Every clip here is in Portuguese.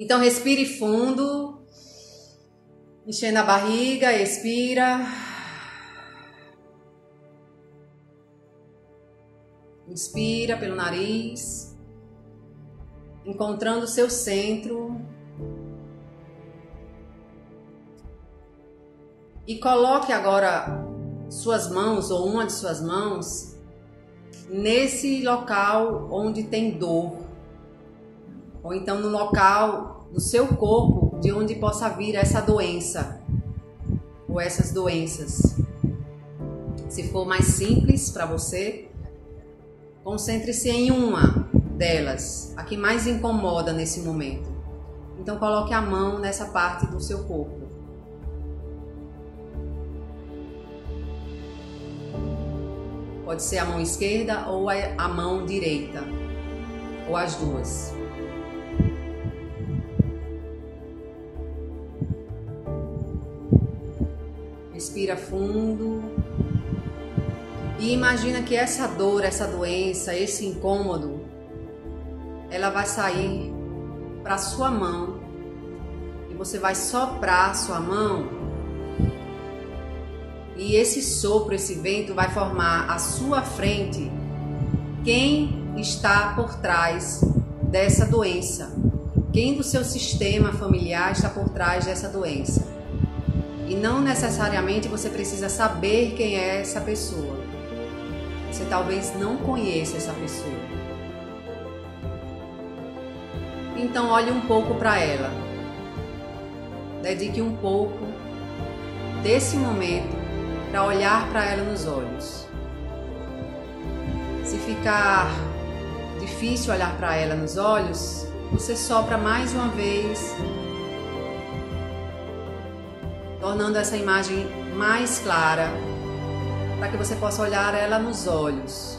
Então respire fundo, enchendo a barriga, expira. Inspira pelo nariz, encontrando o seu centro. E coloque agora suas mãos ou uma de suas mãos nesse local onde tem dor, ou então no local do seu corpo de onde possa vir essa doença ou essas doenças. Se for mais simples para você, concentre-se em uma delas, a que mais incomoda nesse momento. Então coloque a mão nessa parte do seu corpo. Pode ser a mão esquerda ou a mão direita, ou as duas. Respira fundo. E imagina que essa dor, essa doença, esse incômodo, ela vai sair para sua mão. E você vai soprar sua mão e esse sopro, esse vento vai formar à sua frente quem está por trás dessa doença. Quem do seu sistema familiar está por trás dessa doença. E não necessariamente você precisa saber quem é essa pessoa. Você talvez não conheça essa pessoa. Então olhe um pouco para ela. Dedique um pouco desse momento para olhar para ela nos olhos. Se ficar difícil olhar para ela nos olhos, você sopra mais uma vez, tornando essa imagem mais clara, para que você possa olhar ela nos olhos.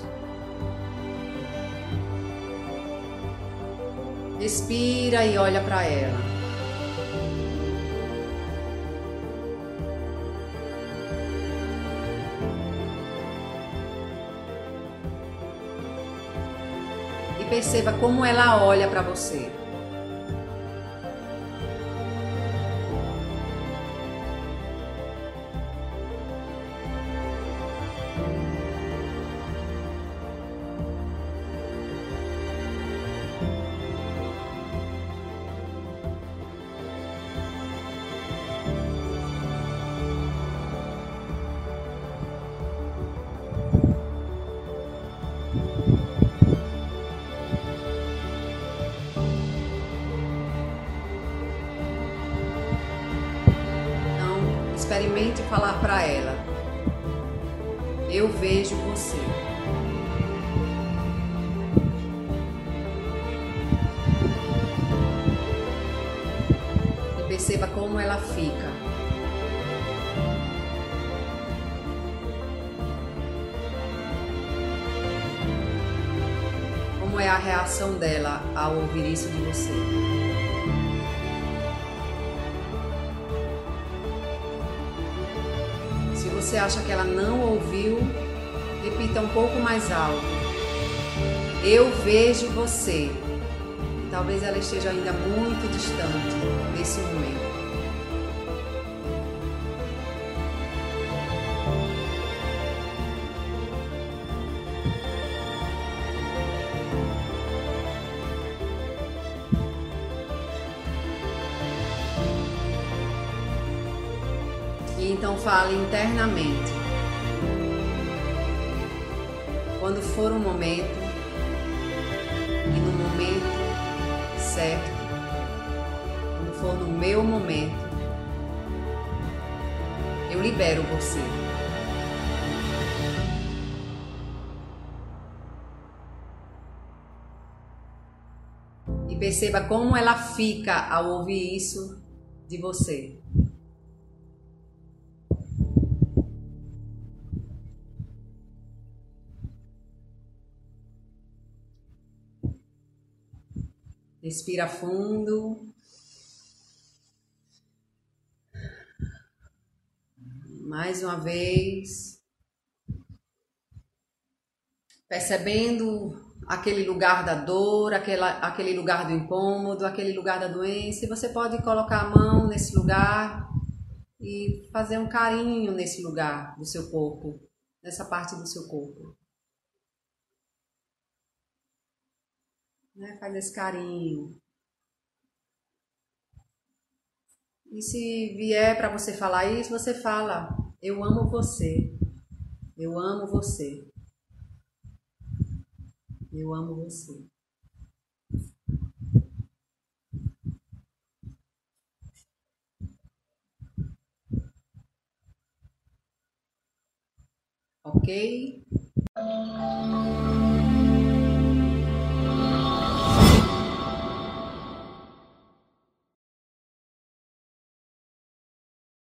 Respira e olha para ela. perceba como ela olha para você. Experimente falar para ela: Eu vejo você. E perceba como ela fica. Como é a reação dela ao ouvir isso de você? Você acha que ela não ouviu, repita um pouco mais alto. Eu vejo você. Talvez ela esteja ainda muito distante nesse momento. Então fale internamente. Quando for o momento, e no momento certo, quando for no meu momento, eu libero você. E perceba como ela fica ao ouvir isso de você. Respira fundo. Mais uma vez. Percebendo aquele lugar da dor, aquela, aquele lugar do incômodo, aquele lugar da doença, e você pode colocar a mão nesse lugar e fazer um carinho nesse lugar do seu corpo, nessa parte do seu corpo. Né? Faz esse carinho. E se vier para você falar isso, você fala: Eu amo você. Eu amo você. Eu amo você. Ok?